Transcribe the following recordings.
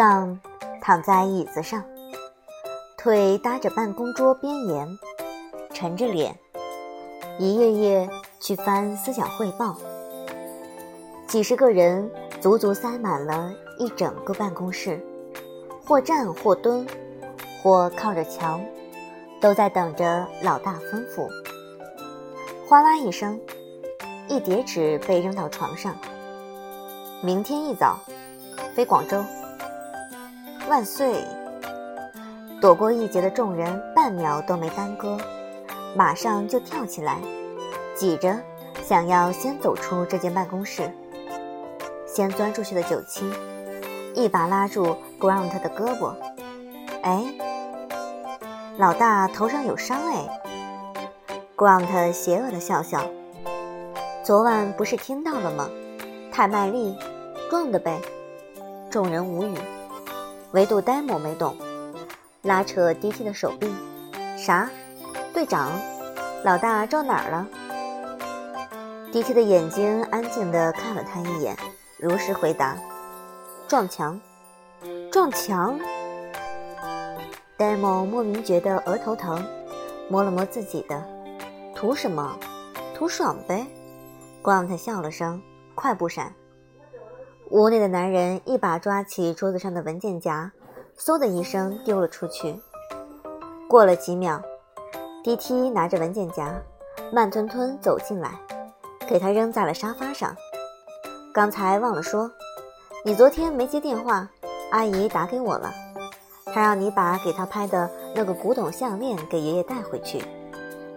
杠躺在椅子上，腿搭着办公桌边沿，沉着脸，一页页去翻思想汇报。几十个人足足塞满了一整个办公室，或站或蹲，或靠着墙，都在等着老大吩咐。哗啦一声，一叠纸被扔到床上。明天一早，飞广州。万岁！躲过一劫的众人半秒都没耽搁，马上就跳起来，挤着想要先走出这间办公室。先钻出去的九七一把拉住 Grant 的胳膊：“哎，老大头上有伤哎。”Grant 邪恶的笑笑：“昨晚不是听到了吗？太卖力，撞的呗。”众人无语。唯独呆某没懂，拉扯 DT 的手臂，啥？队长，老大撞哪儿了？DT 的眼睛安静地看了他一眼，如实回答：撞墙，撞墙。呆某莫名觉得额头疼，摸了摸自己的，图什么？图爽呗。光他笑了声，快步闪。屋内的男人一把抓起桌子上的文件夹，嗖的一声丢了出去。过了几秒，DT 拿着文件夹，慢吞吞走进来，给他扔在了沙发上。刚才忘了说，你昨天没接电话，阿姨打给我了，她让你把给她拍的那个古董项链给爷爷带回去，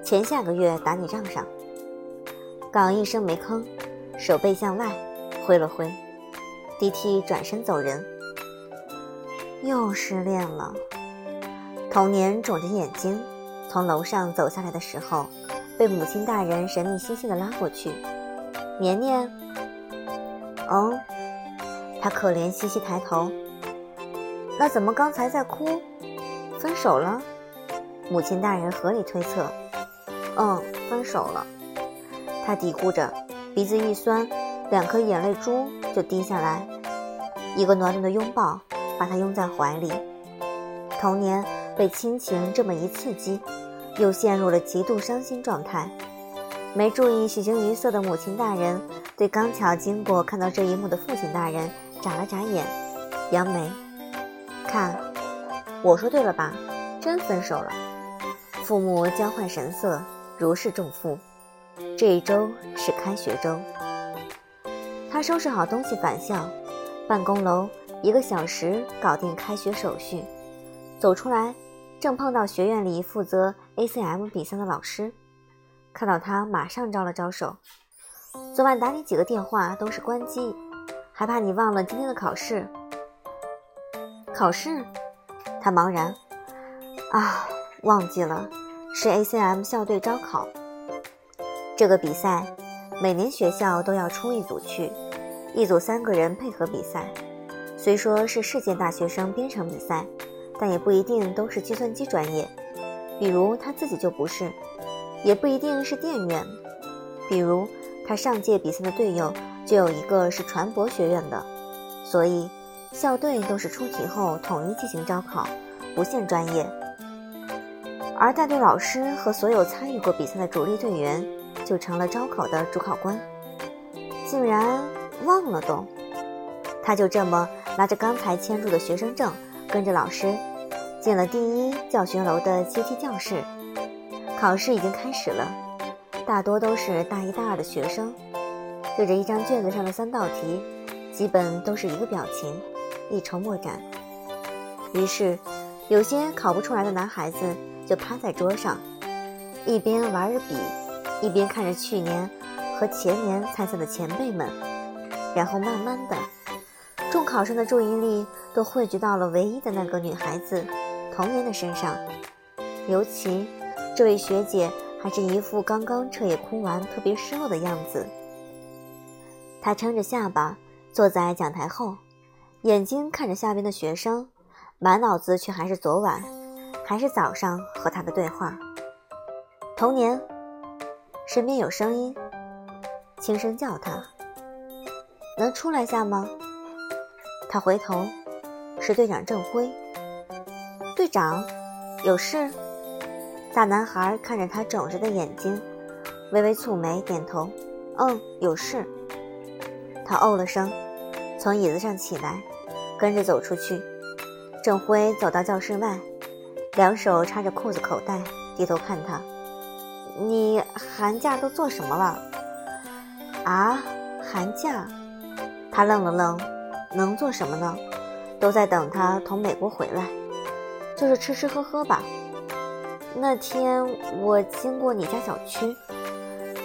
钱下个月打你账上。刚一声没吭，手背向外挥了挥。DT 转身走人，又失恋了。童年肿着眼睛从楼上走下来的时候，被母亲大人神秘兮兮的拉过去。年年，哦，他可怜兮兮抬头。那怎么刚才在哭？分手了？母亲大人合理推测。嗯，分手了。他嘀咕着，鼻子一酸。两颗眼泪珠就滴下来，一个暖暖的拥抱把他拥在怀里。童年被亲情这么一刺激，又陷入了极度伤心状态。没注意喜形于色的母亲大人对刚巧经过看到这一幕的父亲大人眨了眨眼，扬眉：“看，我说对了吧？真分手了。”父母交换神色，如释重负。这一周是开学周。他收拾好东西返校，办公楼一个小时搞定开学手续，走出来，正碰到学院里负责 ACM 比赛的老师，看到他马上招了招手。昨晚打你几个电话都是关机，还怕你忘了今天的考试。考试？他茫然，啊，忘记了，是 ACM 校队招考。这个比赛。每年学校都要出一组去，一组三个人配合比赛。虽说是世界大学生编程比赛，但也不一定都是计算机专业。比如他自己就不是，也不一定是电院。比如他上届比赛的队友就有一个是船舶学院的，所以校队都是出题后统一进行招考，不限专业。而带队老师和所有参与过比赛的主力队员。就成了招考的主考官，竟然忘了都。他就这么拿着刚才签注的学生证，跟着老师进了第一教学楼的阶梯教室。考试已经开始了，大多都是大一、大二的学生，对着一张卷子上的三道题，基本都是一个表情，一筹莫展。于是，有些考不出来的男孩子就趴在桌上，一边玩着笔。一边看着去年和前年参赛的前辈们，然后慢慢的，众考生的注意力都汇聚到了唯一的那个女孩子童年的身上。尤其这位学姐还是一副刚刚彻夜哭完、特别失落的样子。她撑着下巴坐在讲台后，眼睛看着下边的学生，满脑子却还是昨晚，还是早上和他的对话。童年。身边有声音，轻声叫他：“能出来下吗？”他回头，是队长郑辉。队长，有事？大男孩看着他肿着的眼睛，微微蹙眉，点头：“嗯，有事。”他哦了声，从椅子上起来，跟着走出去。郑辉走到教室外，两手插着裤子口袋，低头看他：“你寒假都做什么了？”啊，寒假？他愣了愣，能做什么呢？都在等他从美国回来，就是吃吃喝喝吧。那天我经过你家小区，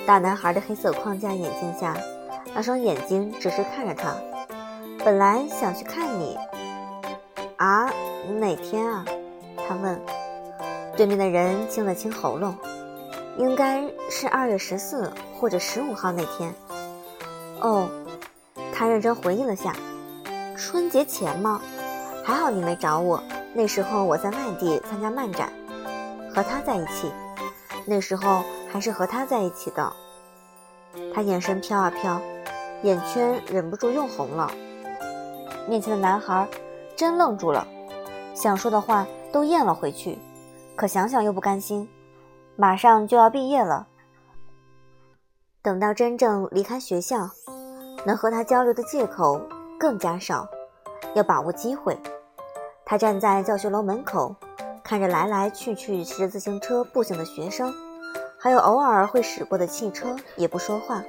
大男孩的黑色框架眼镜下，那双眼睛只是看着他。本来想去看你。啊，哪天啊？他问。对面的人清了清喉咙，应该是二月十四或者十五号那天。哦，他认真回忆了下，春节前吗？还好你没找我，那时候我在外地参加漫展，和他在一起，那时候还是和他在一起的。他眼神飘啊飘，眼圈忍不住又红了。面前的男孩真愣住了，想说的话都咽了回去，可想想又不甘心，马上就要毕业了。等到真正离开学校，能和他交流的借口更加少，要把握机会。他站在教学楼门口，看着来来去去骑着自行车、步行的学生，还有偶尔会驶过的汽车，也不说话。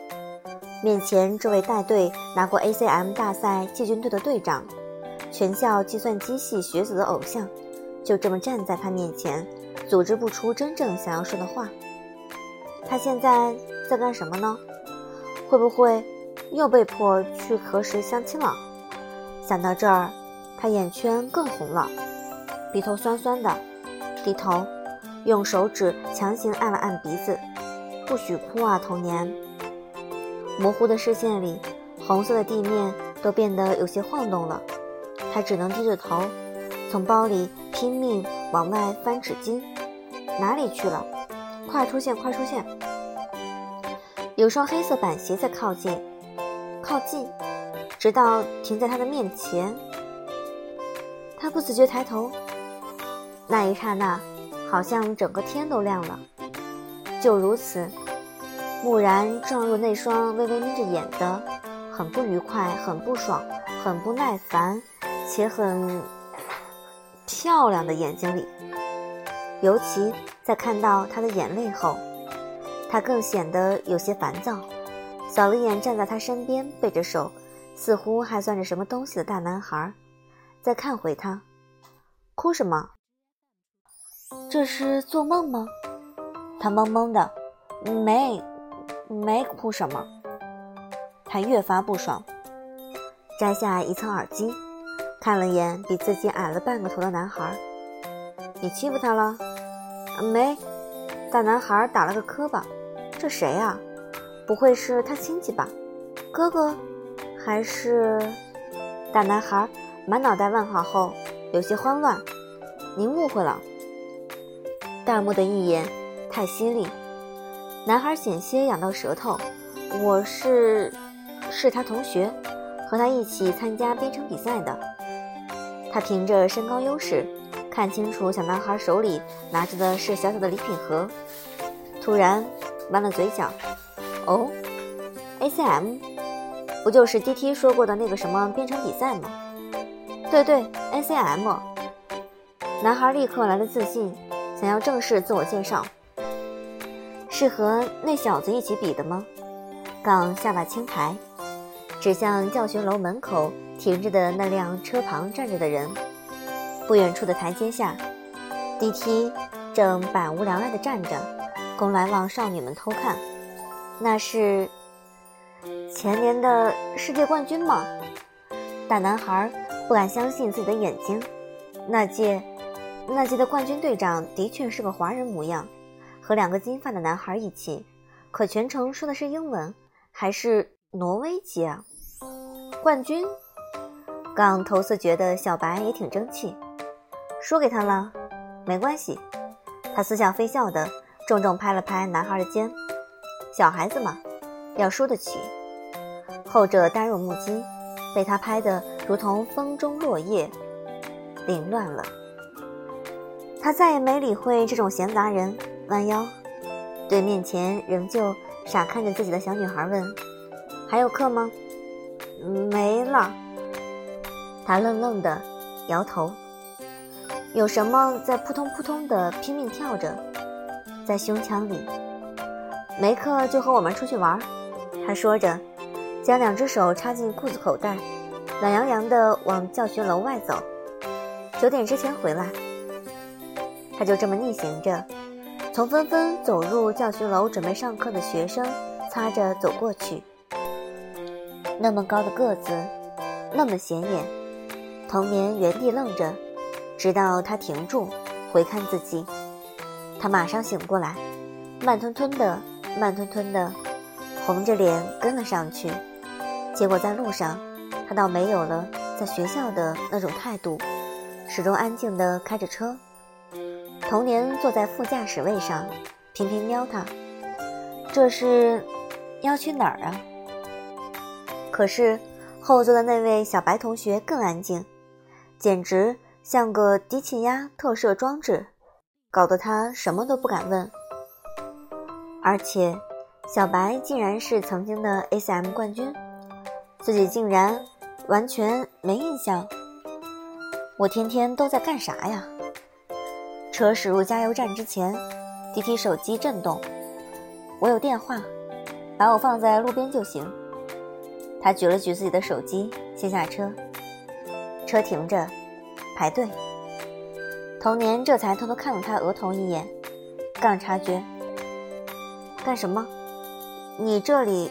面前这位带队拿过 ACM 大赛季军队的队长，全校计算机系学子的偶像，就这么站在他面前，组织不出真正想要说的话。他现在。在干什么呢？会不会又被迫去核实相亲了？想到这儿，他眼圈更红了，鼻头酸酸的，低头用手指强行按了按鼻子。不许哭啊，童年！模糊的视线里，红色的地面都变得有些晃动了。他只能低着头，从包里拼命往外翻纸巾。哪里去了？快出现！快出现！有双黑色板鞋在靠近，靠近，直到停在他的面前。他不自觉抬头，那一刹那，好像整个天都亮了。就如此，蓦然撞入那双微微眯着眼的、很不愉快、很不爽、很不耐烦且很漂亮的眼睛里。尤其在看到他的眼泪后。他更显得有些烦躁，扫了眼站在他身边背着手，似乎还攥着什么东西的大男孩，再看回他，哭什么？这是做梦吗？他懵懵的，没，没哭什么。他越发不爽，摘下一层耳机，看了眼比自己矮了半个头的男孩，你欺负他了？没，大男孩打了个磕巴。这谁呀？不会是他亲戚吧？哥哥，还是大男孩？满脑袋问号后，有些慌乱。您误会了。大木的一眼太犀利，男孩险些咬到舌头。我是，是他同学，和他一起参加编程比赛的。他凭着身高优势，看清楚小男孩手里拿着的是小小的礼品盒。突然。弯了嘴角，哦，ACM，不就是 DT 说过的那个什么编程比赛吗？对对，ACM。男孩立刻来了自信，想要正式自我介绍。是和那小子一起比的吗？杠下巴轻抬，指向教学楼门口停着的那辆车旁站着的人。不远处的台阶下，DT 正百无聊赖地站着。供来往少女们偷看，那是前年的世界冠军吗？大男孩不敢相信自己的眼睛。那届那届的冠军队长的确是个华人模样，和两个金发的男孩一起，可全程说的是英文，还是挪威籍啊？冠军？刚头次觉得小白也挺争气，输给他了，没关系。他似笑非笑的。重重拍了拍男孩的肩，小孩子嘛，要输得起。后者呆若木鸡，被他拍得如同风中落叶，凌乱了。他再也没理会这种闲杂人，弯腰对面前仍旧傻看着自己的小女孩问：“还有课吗？”“没了。”他愣愣的摇头。有什么在扑通扑通的拼命跳着，在胸腔里。没课就和我们出去玩。他说着，将两只手插进裤子口袋，懒洋洋地往教学楼外走。九点之前回来。他就这么逆行着，从纷纷走入教学楼准备上课的学生擦着走过去。那么高的个子，那么显眼。童年原地愣着，直到他停住，回看自己。他马上醒过来，慢吞吞的，慢吞吞的，红着脸跟了上去。结果在路上，他倒没有了在学校的那种态度，始终安静地开着车。童年坐在副驾驶位上，频频瞄他。这是要去哪儿啊？可是后座的那位小白同学更安静，简直像个低气压特摄装置，搞得他什么都不敢问。而且，小白竟然是曾经的 SM 冠军，自己竟然完全没印象。我天天都在干啥呀？车驶入加油站之前，迪提手机震动。我有电话，把我放在路边就行。他举了举自己的手机，先下车。车停着，排队。童年这才偷偷看了他额头一眼，刚察觉。干什么？你这里？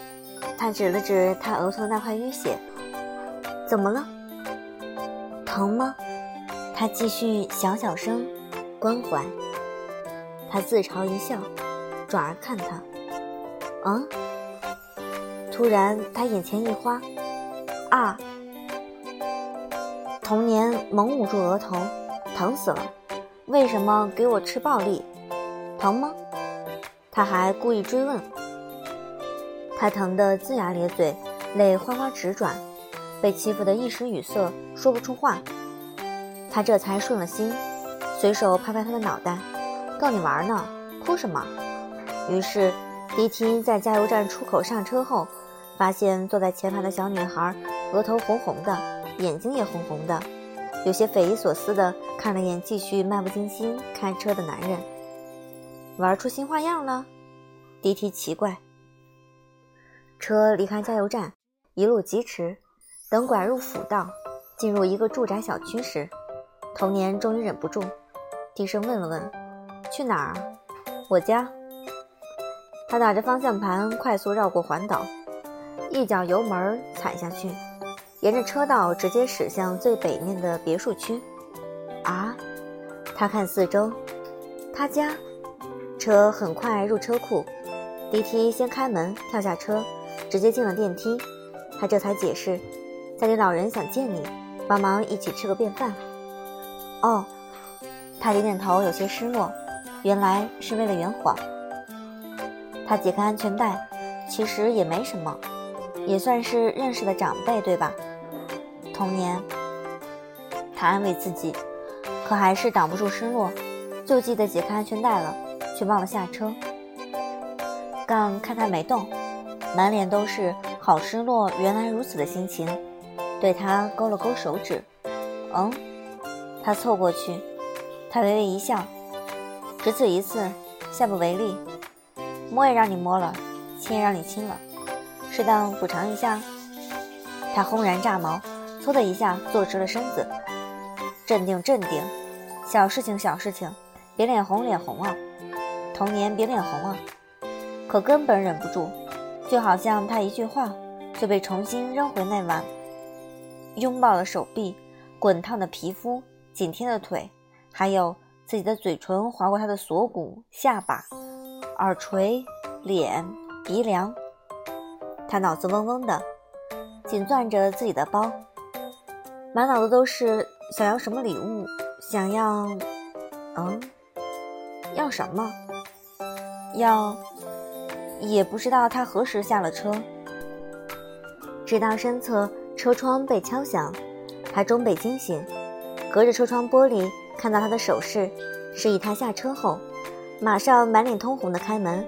他指了指他额头那块淤血。怎么了？疼吗？他继续小小声。关怀，他自嘲一笑，转而看他。啊！突然，他眼前一花，啊！童年猛捂住额头，疼死了！为什么给我吃暴力？疼吗？他还故意追问。他疼得龇牙咧嘴，泪哗哗直转，被欺负得一时语塞，说不出话。他这才顺了心。随手拍拍他的脑袋，逗你玩呢，哭什么？于是，迪厅在加油站出口上车后，发现坐在前排的小女孩额头红红的，眼睛也红红的，有些匪夷所思的看了眼继续漫不经心开车的男人。玩出新花样了？迪提奇怪。车离开加油站，一路疾驰，等拐入辅道，进入一个住宅小区时，童年终于忍不住。低声问了问：“去哪儿？”“我家。”他打着方向盘，快速绕过环岛，一脚油门踩下去，沿着车道直接驶向最北面的别墅区。啊！他看四周，他家。车很快入车库，迪梯先开门，跳下车，直接进了电梯。他这才解释：“家里老人想见你，帮忙一起吃个便饭。”哦。他点点头，有些失落。原来是为了圆谎。他解开安全带，其实也没什么，也算是认识的长辈，对吧？童年，他安慰自己，可还是挡不住失落，就记得解开安全带了，却忘了下车。杠看他没动，满脸都是好失落，原来如此的心情，对他勾了勾手指。嗯，他凑过去。他微微一笑，只此一次，下不为例。摸也让你摸了，亲也让你亲了，适当补偿一下。他轰然炸毛，嗖的一下坐直了身子。镇定，镇定，小事情，小事情，别脸红，脸红啊！童年，别脸红啊！可根本忍不住，就好像他一句话，就被重新扔回那晚。拥抱的手臂，滚烫的皮肤，紧贴的腿。还有自己的嘴唇划过他的锁骨、下巴、耳垂、脸、鼻梁，他脑子嗡嗡的，紧攥着自己的包，满脑子都是想要什么礼物，想要，嗯，要什么？要，也不知道他何时下了车，直到身侧车窗被敲响，他终被惊醒。隔着车窗玻璃看到他的手势，示意他下车后，马上满脸通红的开门，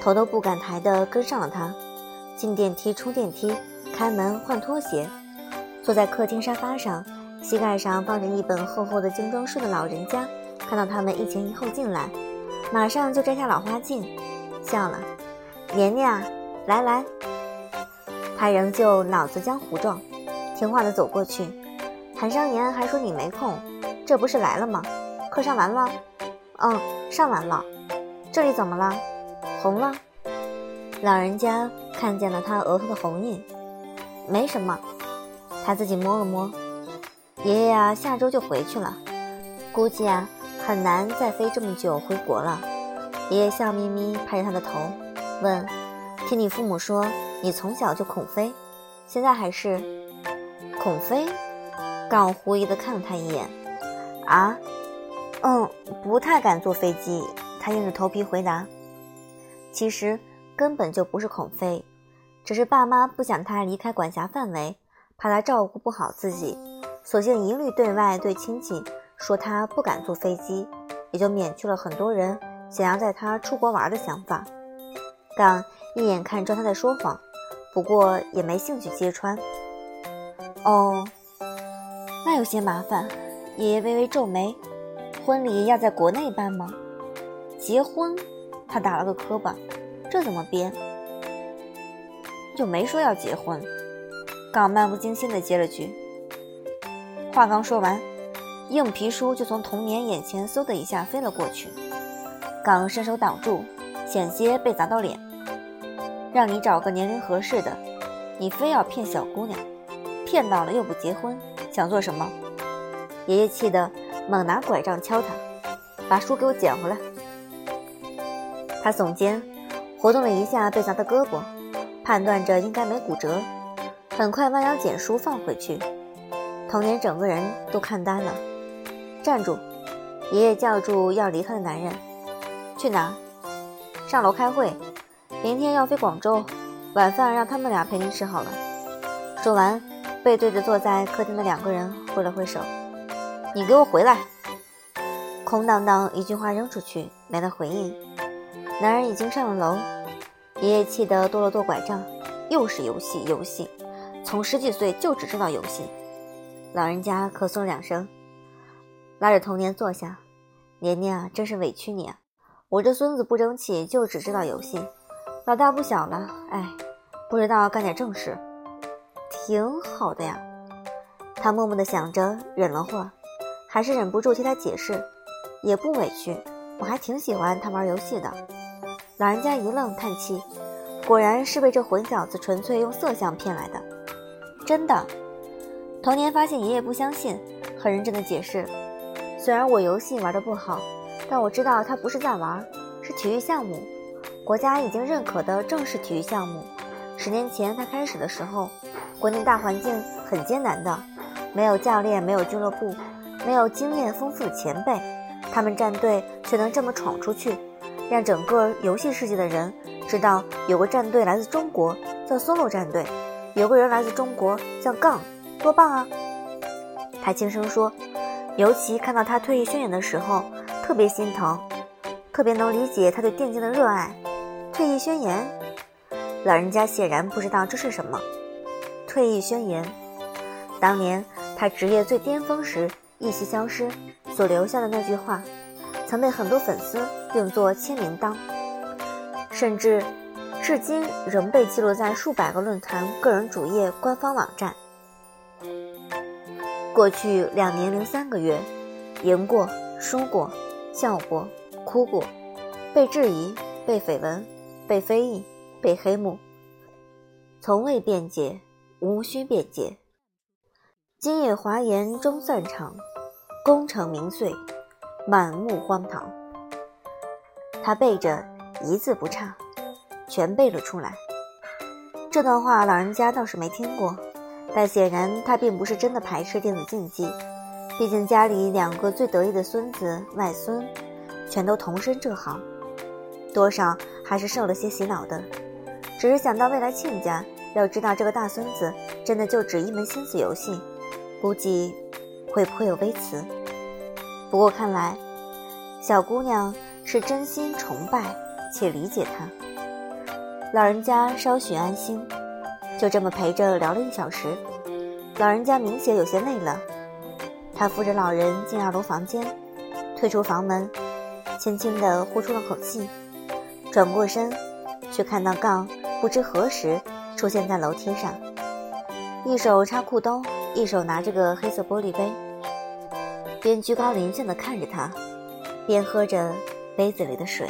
头都不敢抬的跟上了他，进电梯出电梯，开门换拖鞋，坐在客厅沙发上，膝盖上放着一本厚厚的精装书的老人家，看到他们一前一后进来，马上就摘下老花镜，笑了，年年啊，来来。他仍旧脑子浆糊状，听话的走过去。韩商言还说你没空，这不是来了吗？课上完了？嗯，上完了。这里怎么了？红了？老人家看见了他额头的红印，没什么。他自己摸了摸。爷爷啊，下周就回去了，估计啊很难再飞这么久回国了。爷爷笑眯眯拍着他的头，问：“听你父母说？”你从小就恐飞，现在还是恐飞？刚狐疑的看了他一眼。啊？嗯，不太敢坐飞机。他硬着头皮回答。其实根本就不是恐飞，只是爸妈不想他离开管辖范围，怕他照顾不好自己，索性一律对外对亲戚说他不敢坐飞机，也就免去了很多人想要带他出国玩的想法。刚一眼看穿他在说谎。不过也没兴趣揭穿。哦，那有些麻烦。爷爷微微皱眉，婚礼要在国内办吗？结婚？他打了个磕巴，这怎么编？就没说要结婚。刚漫不经心地接了句。话刚说完，硬皮书就从童年眼前嗖的一下飞了过去。刚伸手挡住，险些被砸到脸。让你找个年龄合适的，你非要骗小姑娘，骗到了又不结婚，想做什么？爷爷气得猛拿拐杖敲他，把书给我捡回来。他耸肩，活动了一下被砸的胳膊，判断着应该没骨折，很快弯腰捡书放回去。童年整个人都看呆了。站住！爷爷叫住要离开的男人，去哪？上楼开会。明天要飞广州，晚饭让他们俩陪你吃好了。说完，背对着坐在客厅的两个人挥了挥手：“你给我回来！”空荡荡一句话扔出去，没了回应。男人已经上了楼，爷爷气得跺了跺拐杖：“又是游戏，游戏！从十几岁就只知道游戏。”老人家咳嗽了两声，拉着童年坐下：“年年啊，真是委屈你啊！我这孙子不争气，就只知道游戏。”老大不小了，哎，不知道干点正事，挺好的呀。他默默地想着，忍了会儿，还是忍不住替他解释，也不委屈，我还挺喜欢他玩游戏的。老人家一愣，叹气，果然是被这混小子纯粹用色相骗来的。真的。童年发现爷爷不相信，很认真的解释，虽然我游戏玩的不好，但我知道他不是在玩，是体育项目。国家已经认可的正式体育项目。十年前他开始的时候，国内大环境很艰难的，没有教练，没有俱乐部，没有经验丰富的前辈，他们战队却能这么闯出去，让整个游戏世界的人知道有个战队来自中国，叫 Solo 战队，有个人来自中国叫杠，多棒啊！他轻声说，尤其看到他退役宣言的时候，特别心疼，特别能理解他对电竞的热爱。退役宣言，老人家显然不知道这是什么。退役宣言，当年他职业最巅峰时一息消失所留下的那句话，曾被很多粉丝用作签名档，甚至至今仍被记录在数百个论坛个人主页、官方网站。过去两年零三个月，赢过、输过、笑过、哭过，被质疑、被绯闻。被非议，被黑幕，从未辩解，无需辩解。今夜华严终散场，功成名遂，满目荒唐。他背着一字不差，全背了出来。这段话老人家倒是没听过，但显然他并不是真的排斥电子竞技，毕竟家里两个最得意的孙子外孙，全都同身这行。多少还是受了些洗脑的，只是想到未来亲家要知道这个大孙子真的就只一门心思游戏，估计会颇有微词。不过看来，小姑娘是真心崇拜且理解他。老人家稍许安心，就这么陪着聊了一小时。老人家明显有些累了，他扶着老人进二楼房间，退出房门，轻轻地呼出了口气，转过身，却看到杠不知何时出现在楼梯上，一手插裤兜，一手拿着个黑色玻璃杯，边居高临下的看着他，边喝着杯子里的水。